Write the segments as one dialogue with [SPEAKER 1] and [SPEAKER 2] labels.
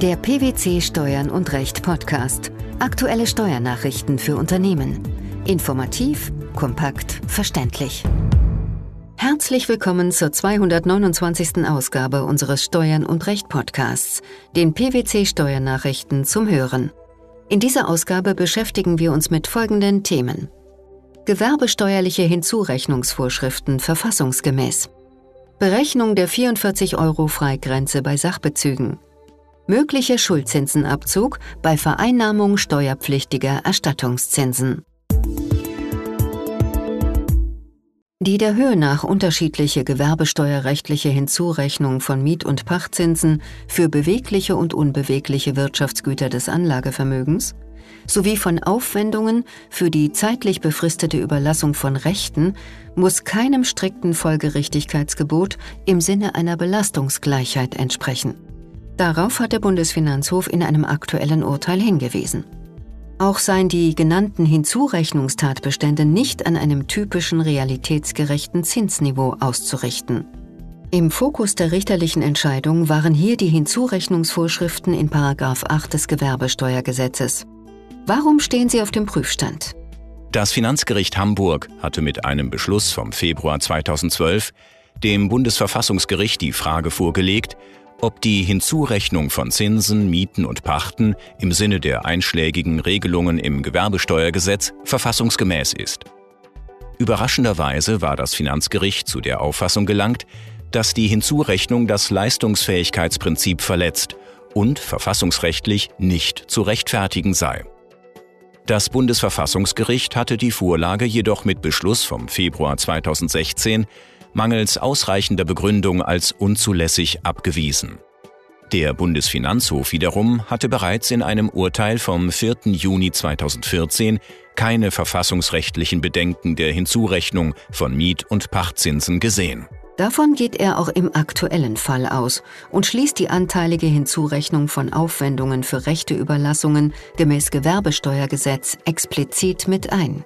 [SPEAKER 1] Der PwC Steuern und Recht Podcast. Aktuelle Steuernachrichten für Unternehmen. Informativ, kompakt, verständlich. Herzlich willkommen zur 229. Ausgabe unseres Steuern und Recht Podcasts, den PwC Steuernachrichten zum Hören. In dieser Ausgabe beschäftigen wir uns mit folgenden Themen. Gewerbesteuerliche Hinzurechnungsvorschriften verfassungsgemäß. Berechnung der 44 Euro Freigrenze bei Sachbezügen. Möglicher Schuldzinsenabzug bei Vereinnahmung steuerpflichtiger Erstattungszinsen. Die der Höhe nach unterschiedliche gewerbesteuerrechtliche Hinzurechnung von Miet- und Pachtzinsen für bewegliche und unbewegliche Wirtschaftsgüter des Anlagevermögens sowie von Aufwendungen für die zeitlich befristete Überlassung von Rechten muss keinem strikten Folgerichtigkeitsgebot im Sinne einer Belastungsgleichheit entsprechen. Darauf hat der Bundesfinanzhof in einem aktuellen Urteil hingewiesen. Auch seien die genannten Hinzurechnungstatbestände nicht an einem typischen realitätsgerechten Zinsniveau auszurichten. Im Fokus der richterlichen Entscheidung waren hier die Hinzurechnungsvorschriften in 8 des Gewerbesteuergesetzes. Warum stehen sie auf dem Prüfstand?
[SPEAKER 2] Das Finanzgericht Hamburg hatte mit einem Beschluss vom Februar 2012 dem Bundesverfassungsgericht die Frage vorgelegt, ob die Hinzurechnung von Zinsen, Mieten und Pachten im Sinne der einschlägigen Regelungen im Gewerbesteuergesetz verfassungsgemäß ist. Überraschenderweise war das Finanzgericht zu der Auffassung gelangt, dass die Hinzurechnung das Leistungsfähigkeitsprinzip verletzt und verfassungsrechtlich nicht zu rechtfertigen sei. Das Bundesverfassungsgericht hatte die Vorlage jedoch mit Beschluss vom Februar 2016 mangels ausreichender Begründung als unzulässig abgewiesen. Der Bundesfinanzhof wiederum hatte bereits in einem Urteil vom 4. Juni 2014 keine verfassungsrechtlichen Bedenken der Hinzurechnung von Miet- und Pachtzinsen gesehen.
[SPEAKER 1] Davon geht er auch im aktuellen Fall aus und schließt die anteilige Hinzurechnung von Aufwendungen für Rechteüberlassungen gemäß Gewerbesteuergesetz explizit mit ein.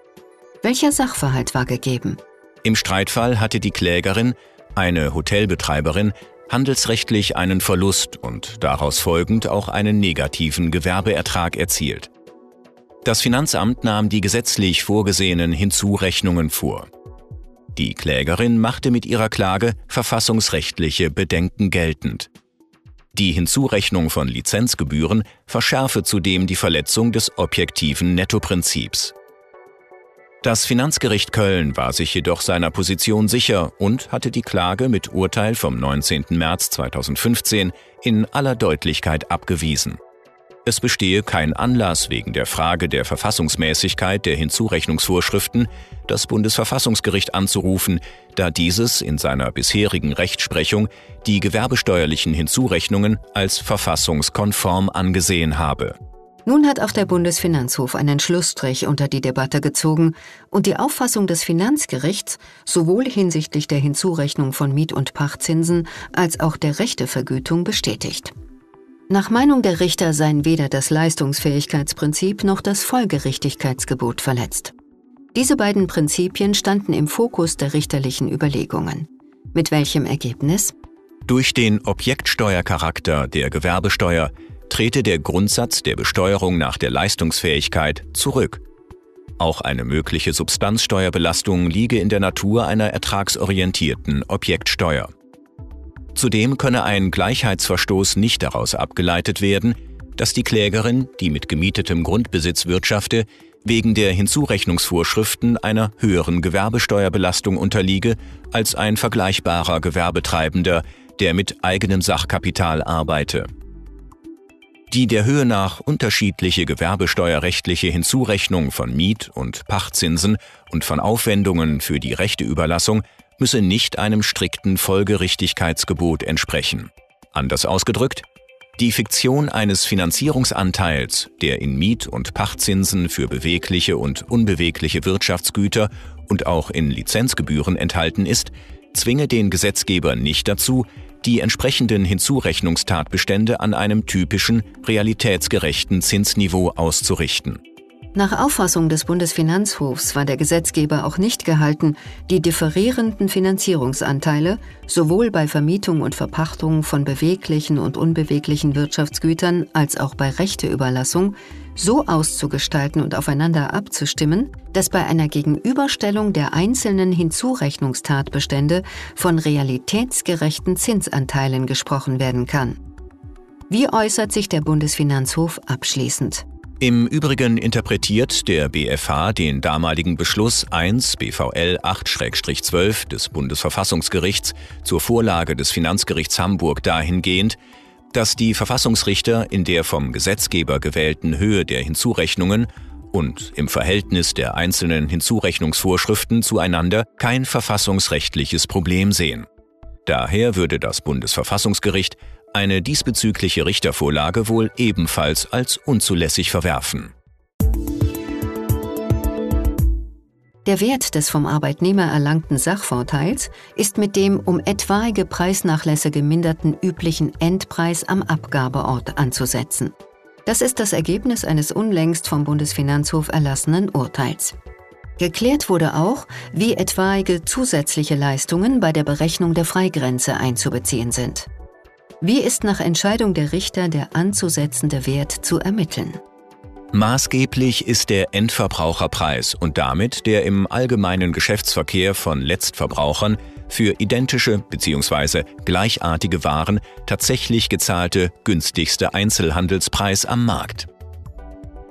[SPEAKER 1] Welcher Sachverhalt war gegeben?
[SPEAKER 2] Im Streitfall hatte die Klägerin, eine Hotelbetreiberin, handelsrechtlich einen Verlust und daraus folgend auch einen negativen Gewerbeertrag erzielt. Das Finanzamt nahm die gesetzlich vorgesehenen Hinzurechnungen vor. Die Klägerin machte mit ihrer Klage verfassungsrechtliche Bedenken geltend. Die Hinzurechnung von Lizenzgebühren verschärfe zudem die Verletzung des objektiven Nettoprinzips. Das Finanzgericht Köln war sich jedoch seiner Position sicher und hatte die Klage mit Urteil vom 19. März 2015 in aller Deutlichkeit abgewiesen. Es bestehe kein Anlass wegen der Frage der Verfassungsmäßigkeit der Hinzurechnungsvorschriften, das Bundesverfassungsgericht anzurufen, da dieses in seiner bisherigen Rechtsprechung die gewerbesteuerlichen Hinzurechnungen als verfassungskonform angesehen habe.
[SPEAKER 1] Nun hat auch der Bundesfinanzhof einen Schlussstrich unter die Debatte gezogen und die Auffassung des Finanzgerichts sowohl hinsichtlich der Hinzurechnung von Miet- und Pachtzinsen als auch der Rechtevergütung bestätigt. Nach Meinung der Richter seien weder das Leistungsfähigkeitsprinzip noch das Folgerichtigkeitsgebot verletzt. Diese beiden Prinzipien standen im Fokus der richterlichen Überlegungen. Mit welchem Ergebnis?
[SPEAKER 2] Durch den Objektsteuercharakter der Gewerbesteuer trete der Grundsatz der Besteuerung nach der Leistungsfähigkeit zurück. Auch eine mögliche Substanzsteuerbelastung liege in der Natur einer ertragsorientierten Objektsteuer. Zudem könne ein Gleichheitsverstoß nicht daraus abgeleitet werden, dass die Klägerin, die mit gemietetem Grundbesitz wirtschafte, wegen der Hinzurechnungsvorschriften einer höheren Gewerbesteuerbelastung unterliege als ein vergleichbarer Gewerbetreibender, der mit eigenem Sachkapital arbeite. Die der Höhe nach unterschiedliche gewerbesteuerrechtliche Hinzurechnung von Miet- und Pachtzinsen und von Aufwendungen für die Rechteüberlassung müsse nicht einem strikten Folgerichtigkeitsgebot entsprechen. Anders ausgedrückt, die Fiktion eines Finanzierungsanteils, der in Miet- und Pachtzinsen für bewegliche und unbewegliche Wirtschaftsgüter und auch in Lizenzgebühren enthalten ist, zwinge den Gesetzgeber nicht dazu, die entsprechenden Hinzurechnungstatbestände an einem typischen, realitätsgerechten Zinsniveau auszurichten.
[SPEAKER 1] Nach Auffassung des Bundesfinanzhofs war der Gesetzgeber auch nicht gehalten, die differierenden Finanzierungsanteile sowohl bei Vermietung und Verpachtung von beweglichen und unbeweglichen Wirtschaftsgütern als auch bei Rechteüberlassung so auszugestalten und aufeinander abzustimmen, dass bei einer Gegenüberstellung der einzelnen Hinzurechnungstatbestände von realitätsgerechten Zinsanteilen gesprochen werden kann. Wie äußert sich der Bundesfinanzhof abschließend?
[SPEAKER 2] Im Übrigen interpretiert der BfH den damaligen Beschluss 1 BVL 8-12 des Bundesverfassungsgerichts zur Vorlage des Finanzgerichts Hamburg dahingehend, dass die Verfassungsrichter in der vom Gesetzgeber gewählten Höhe der Hinzurechnungen und im Verhältnis der einzelnen Hinzurechnungsvorschriften zueinander kein verfassungsrechtliches Problem sehen. Daher würde das Bundesverfassungsgericht eine diesbezügliche Richtervorlage wohl ebenfalls als unzulässig verwerfen.
[SPEAKER 1] Der Wert des vom Arbeitnehmer erlangten Sachvorteils ist mit dem um etwaige Preisnachlässe geminderten üblichen Endpreis am Abgabeort anzusetzen. Das ist das Ergebnis eines unlängst vom Bundesfinanzhof erlassenen Urteils. Geklärt wurde auch, wie etwaige zusätzliche Leistungen bei der Berechnung der Freigrenze einzubeziehen sind. Wie ist nach Entscheidung der Richter der anzusetzende Wert zu ermitteln?
[SPEAKER 2] Maßgeblich ist der Endverbraucherpreis und damit der im allgemeinen Geschäftsverkehr von Letztverbrauchern für identische bzw. gleichartige Waren tatsächlich gezahlte günstigste Einzelhandelspreis am Markt.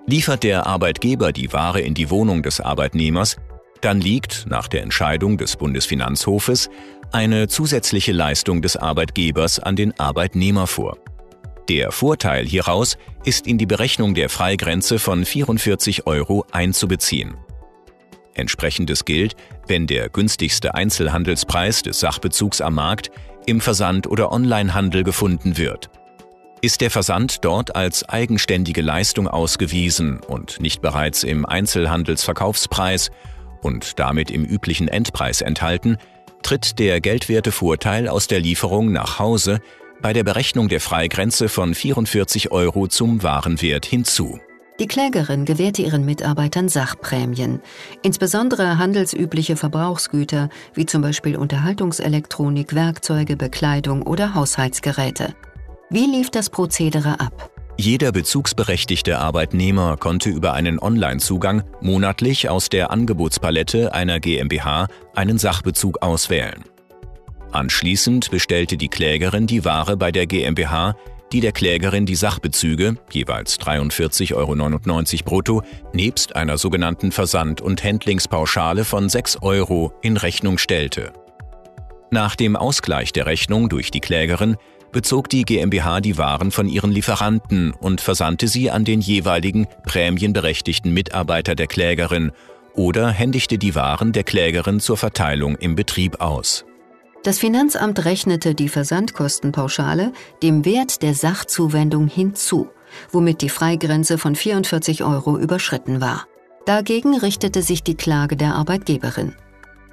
[SPEAKER 2] Liefert der Arbeitgeber die Ware in die Wohnung des Arbeitnehmers, dann liegt nach der Entscheidung des Bundesfinanzhofes eine zusätzliche Leistung des Arbeitgebers an den Arbeitnehmer vor. Der Vorteil hieraus ist in die Berechnung der Freigrenze von 44 Euro einzubeziehen. Entsprechendes gilt, wenn der günstigste Einzelhandelspreis des Sachbezugs am Markt im Versand- oder Onlinehandel gefunden wird. Ist der Versand dort als eigenständige Leistung ausgewiesen und nicht bereits im Einzelhandelsverkaufspreis und damit im üblichen Endpreis enthalten, tritt der Geldwertevorteil aus der Lieferung nach Hause bei der Berechnung der Freigrenze von 44 Euro zum Warenwert hinzu.
[SPEAKER 1] Die Klägerin gewährte ihren Mitarbeitern Sachprämien, insbesondere handelsübliche Verbrauchsgüter wie zum Beispiel Unterhaltungselektronik, Werkzeuge, Bekleidung oder Haushaltsgeräte. Wie lief das Prozedere ab?
[SPEAKER 2] Jeder bezugsberechtigte Arbeitnehmer konnte über einen Online-Zugang monatlich aus der Angebotspalette einer GmbH einen Sachbezug auswählen. Anschließend bestellte die Klägerin die Ware bei der GmbH, die der Klägerin die Sachbezüge, jeweils 43,99 Euro brutto, nebst einer sogenannten Versand- und Händlingspauschale von 6 Euro in Rechnung stellte. Nach dem Ausgleich der Rechnung durch die Klägerin bezog die GmbH die Waren von ihren Lieferanten und versandte sie an den jeweiligen prämienberechtigten Mitarbeiter der Klägerin oder händigte die Waren der Klägerin zur Verteilung im Betrieb aus.
[SPEAKER 1] Das Finanzamt rechnete die Versandkostenpauschale dem Wert der Sachzuwendung hinzu, womit die Freigrenze von 44 Euro überschritten war. Dagegen richtete sich die Klage der Arbeitgeberin.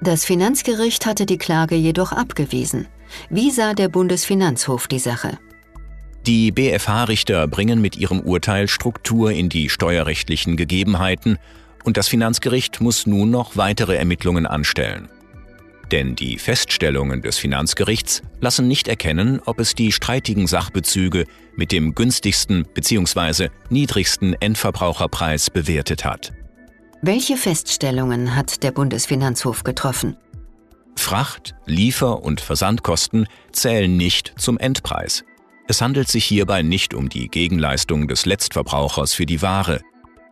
[SPEAKER 1] Das Finanzgericht hatte die Klage jedoch abgewiesen. Wie sah der Bundesfinanzhof die Sache?
[SPEAKER 2] Die BFH-Richter bringen mit ihrem Urteil Struktur in die steuerrechtlichen Gegebenheiten und das Finanzgericht muss nun noch weitere Ermittlungen anstellen. Denn die Feststellungen des Finanzgerichts lassen nicht erkennen, ob es die streitigen Sachbezüge mit dem günstigsten bzw. niedrigsten Endverbraucherpreis bewertet hat.
[SPEAKER 1] Welche Feststellungen hat der Bundesfinanzhof getroffen?
[SPEAKER 2] Fracht-, Liefer- und Versandkosten zählen nicht zum Endpreis. Es handelt sich hierbei nicht um die Gegenleistung des Letztverbrauchers für die Ware.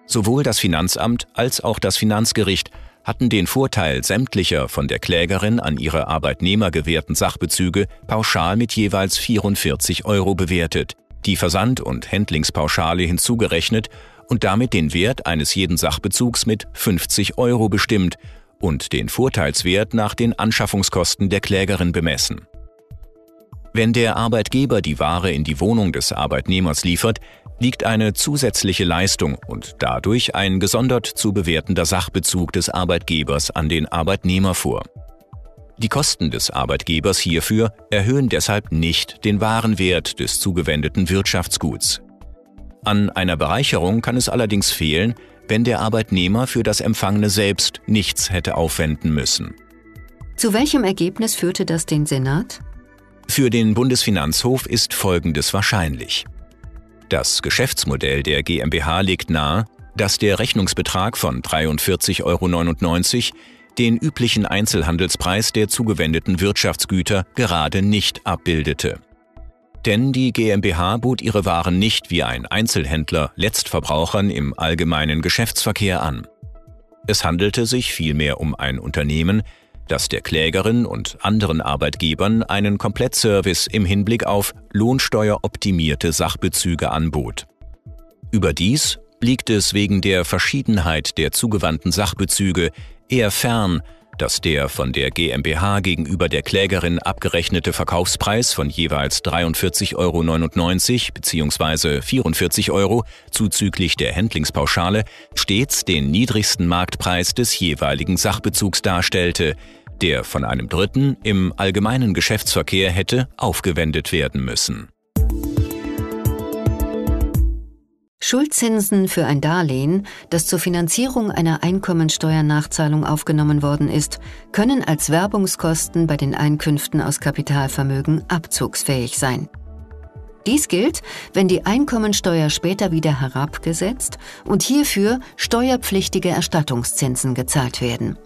[SPEAKER 2] Sowohl das Finanzamt als auch das Finanzgericht hatten den Vorteil sämtlicher von der Klägerin an ihre Arbeitnehmer gewährten Sachbezüge pauschal mit jeweils 44 Euro bewertet, die Versand- und Händlingspauschale hinzugerechnet und damit den Wert eines jeden Sachbezugs mit 50 Euro bestimmt und den Vorteilswert nach den Anschaffungskosten der Klägerin bemessen. Wenn der Arbeitgeber die Ware in die Wohnung des Arbeitnehmers liefert, liegt eine zusätzliche Leistung und dadurch ein gesondert zu bewertender Sachbezug des Arbeitgebers an den Arbeitnehmer vor. Die Kosten des Arbeitgebers hierfür erhöhen deshalb nicht den Warenwert des zugewendeten Wirtschaftsguts. An einer Bereicherung kann es allerdings fehlen, wenn der Arbeitnehmer für das Empfangene selbst nichts hätte aufwenden müssen.
[SPEAKER 1] Zu welchem Ergebnis führte das den Senat?
[SPEAKER 2] Für den Bundesfinanzhof ist Folgendes wahrscheinlich. Das Geschäftsmodell der GmbH legt nahe, dass der Rechnungsbetrag von 43,99 Euro den üblichen Einzelhandelspreis der zugewendeten Wirtschaftsgüter gerade nicht abbildete. Denn die GmbH bot ihre Waren nicht wie ein Einzelhändler Letztverbrauchern im allgemeinen Geschäftsverkehr an. Es handelte sich vielmehr um ein Unternehmen, das der Klägerin und anderen Arbeitgebern einen Komplettservice im Hinblick auf lohnsteueroptimierte Sachbezüge anbot. Überdies liegt es wegen der Verschiedenheit der zugewandten Sachbezüge eher fern, dass der von der GmbH gegenüber der Klägerin abgerechnete Verkaufspreis von jeweils 43,99 Euro bzw. 44 Euro zuzüglich der Händlingspauschale stets den niedrigsten Marktpreis des jeweiligen Sachbezugs darstellte, der von einem Dritten im allgemeinen Geschäftsverkehr hätte aufgewendet werden müssen.
[SPEAKER 1] Schuldzinsen für ein Darlehen, das zur Finanzierung einer Einkommensteuernachzahlung aufgenommen worden ist, können als Werbungskosten bei den Einkünften aus Kapitalvermögen abzugsfähig sein. Dies gilt, wenn die Einkommensteuer später wieder herabgesetzt und hierfür steuerpflichtige Erstattungszinsen gezahlt werden.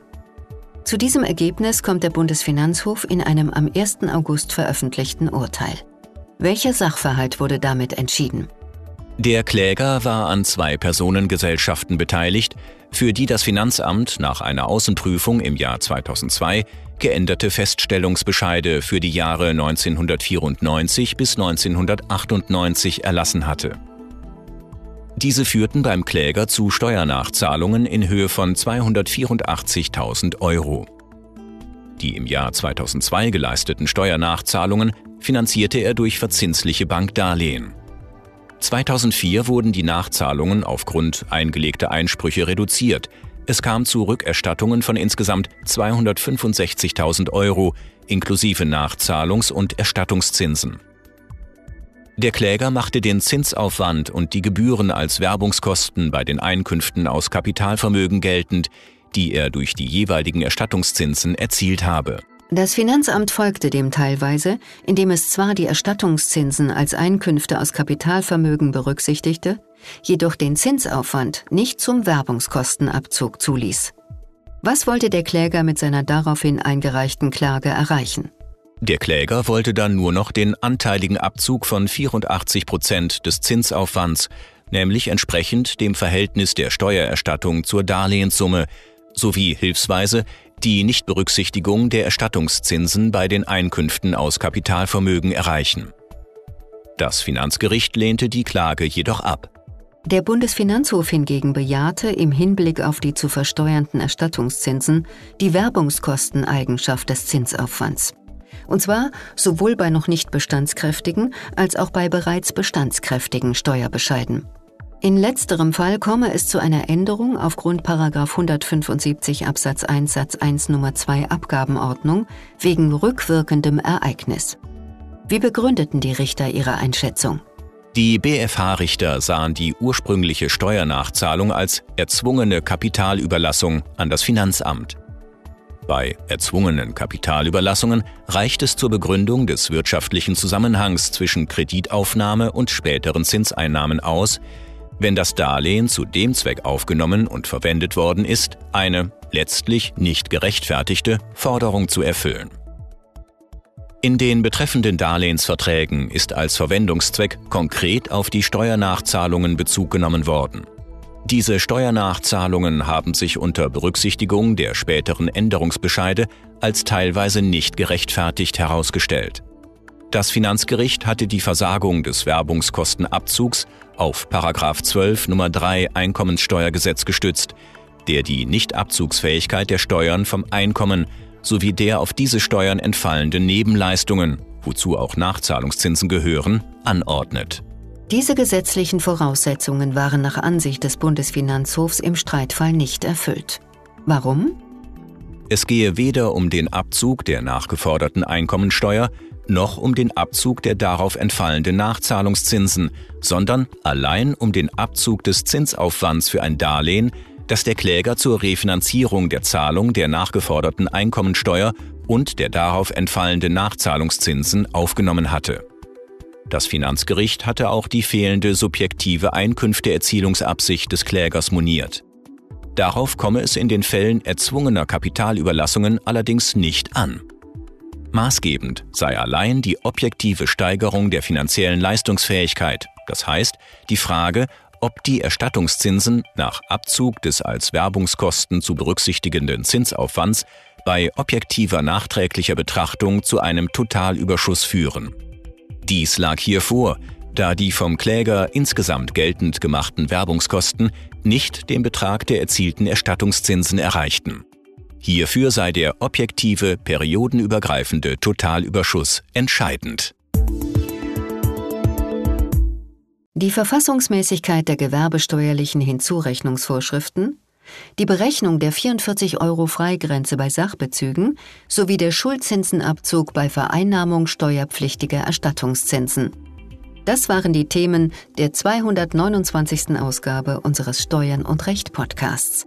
[SPEAKER 1] Zu diesem Ergebnis kommt der Bundesfinanzhof in einem am 1. August veröffentlichten Urteil. Welcher Sachverhalt wurde damit entschieden?
[SPEAKER 2] Der Kläger war an zwei Personengesellschaften beteiligt, für die das Finanzamt nach einer Außenprüfung im Jahr 2002 geänderte Feststellungsbescheide für die Jahre 1994 bis 1998 erlassen hatte. Diese führten beim Kläger zu Steuernachzahlungen in Höhe von 284.000 Euro. Die im Jahr 2002 geleisteten Steuernachzahlungen finanzierte er durch verzinsliche Bankdarlehen. 2004 wurden die Nachzahlungen aufgrund eingelegter Einsprüche reduziert. Es kam zu Rückerstattungen von insgesamt 265.000 Euro inklusive Nachzahlungs- und Erstattungszinsen. Der Kläger machte den Zinsaufwand und die Gebühren als Werbungskosten bei den Einkünften aus Kapitalvermögen geltend, die er durch die jeweiligen Erstattungszinsen erzielt habe.
[SPEAKER 1] Das Finanzamt folgte dem teilweise, indem es zwar die Erstattungszinsen als Einkünfte aus Kapitalvermögen berücksichtigte, jedoch den Zinsaufwand nicht zum Werbungskostenabzug zuließ. Was wollte der Kläger mit seiner daraufhin eingereichten Klage erreichen?
[SPEAKER 2] Der Kläger wollte dann nur noch den anteiligen Abzug von 84 Prozent des Zinsaufwands, nämlich entsprechend dem Verhältnis der Steuererstattung zur Darlehenssumme, sowie hilfsweise die Nichtberücksichtigung der Erstattungszinsen bei den Einkünften aus Kapitalvermögen erreichen. Das Finanzgericht lehnte die Klage jedoch ab.
[SPEAKER 1] Der Bundesfinanzhof hingegen bejahte im Hinblick auf die zu versteuernden Erstattungszinsen die Werbungskosteneigenschaft des Zinsaufwands. Und zwar sowohl bei noch nicht bestandskräftigen als auch bei bereits bestandskräftigen Steuerbescheiden. In letzterem Fall komme es zu einer Änderung aufgrund 175 Absatz 1 Satz 1 Nummer 2 Abgabenordnung wegen rückwirkendem Ereignis. Wie begründeten die Richter ihre Einschätzung?
[SPEAKER 2] Die BFH-Richter sahen die ursprüngliche Steuernachzahlung als erzwungene Kapitalüberlassung an das Finanzamt. Bei erzwungenen Kapitalüberlassungen reicht es zur Begründung des wirtschaftlichen Zusammenhangs zwischen Kreditaufnahme und späteren Zinseinnahmen aus, wenn das Darlehen zu dem Zweck aufgenommen und verwendet worden ist, eine letztlich nicht gerechtfertigte Forderung zu erfüllen. In den betreffenden Darlehensverträgen ist als Verwendungszweck konkret auf die Steuernachzahlungen Bezug genommen worden. Diese Steuernachzahlungen haben sich unter Berücksichtigung der späteren Änderungsbescheide als teilweise nicht gerechtfertigt herausgestellt. Das Finanzgericht hatte die Versagung des Werbungskostenabzugs auf 12 Nummer 3 Einkommenssteuergesetz gestützt, der die Nichtabzugsfähigkeit der Steuern vom Einkommen sowie der auf diese Steuern entfallenden Nebenleistungen, wozu auch Nachzahlungszinsen gehören, anordnet.
[SPEAKER 1] Diese gesetzlichen Voraussetzungen waren nach Ansicht des Bundesfinanzhofs im Streitfall nicht erfüllt. Warum?
[SPEAKER 2] Es gehe weder um den Abzug der nachgeforderten Einkommensteuer noch um den Abzug der darauf entfallenden Nachzahlungszinsen, sondern allein um den Abzug des Zinsaufwands für ein Darlehen, das der Kläger zur Refinanzierung der Zahlung der nachgeforderten Einkommensteuer und der darauf entfallenden Nachzahlungszinsen aufgenommen hatte. Das Finanzgericht hatte auch die fehlende subjektive Einkünfteerzielungsabsicht des Klägers moniert. Darauf komme es in den Fällen erzwungener Kapitalüberlassungen allerdings nicht an. Maßgebend sei allein die objektive Steigerung der finanziellen Leistungsfähigkeit, das heißt die Frage, ob die Erstattungszinsen nach Abzug des als Werbungskosten zu berücksichtigenden Zinsaufwands bei objektiver nachträglicher Betrachtung zu einem Totalüberschuss führen. Dies lag hier vor, da die vom Kläger insgesamt geltend gemachten Werbungskosten nicht den Betrag der erzielten Erstattungszinsen erreichten. Hierfür sei der objektive, periodenübergreifende Totalüberschuss entscheidend.
[SPEAKER 1] Die Verfassungsmäßigkeit der gewerbesteuerlichen Hinzurechnungsvorschriften, die Berechnung der 44 Euro Freigrenze bei Sachbezügen sowie der Schuldzinsenabzug bei Vereinnahmung steuerpflichtiger Erstattungszinsen. Das waren die Themen der 229. Ausgabe unseres Steuern und Recht Podcasts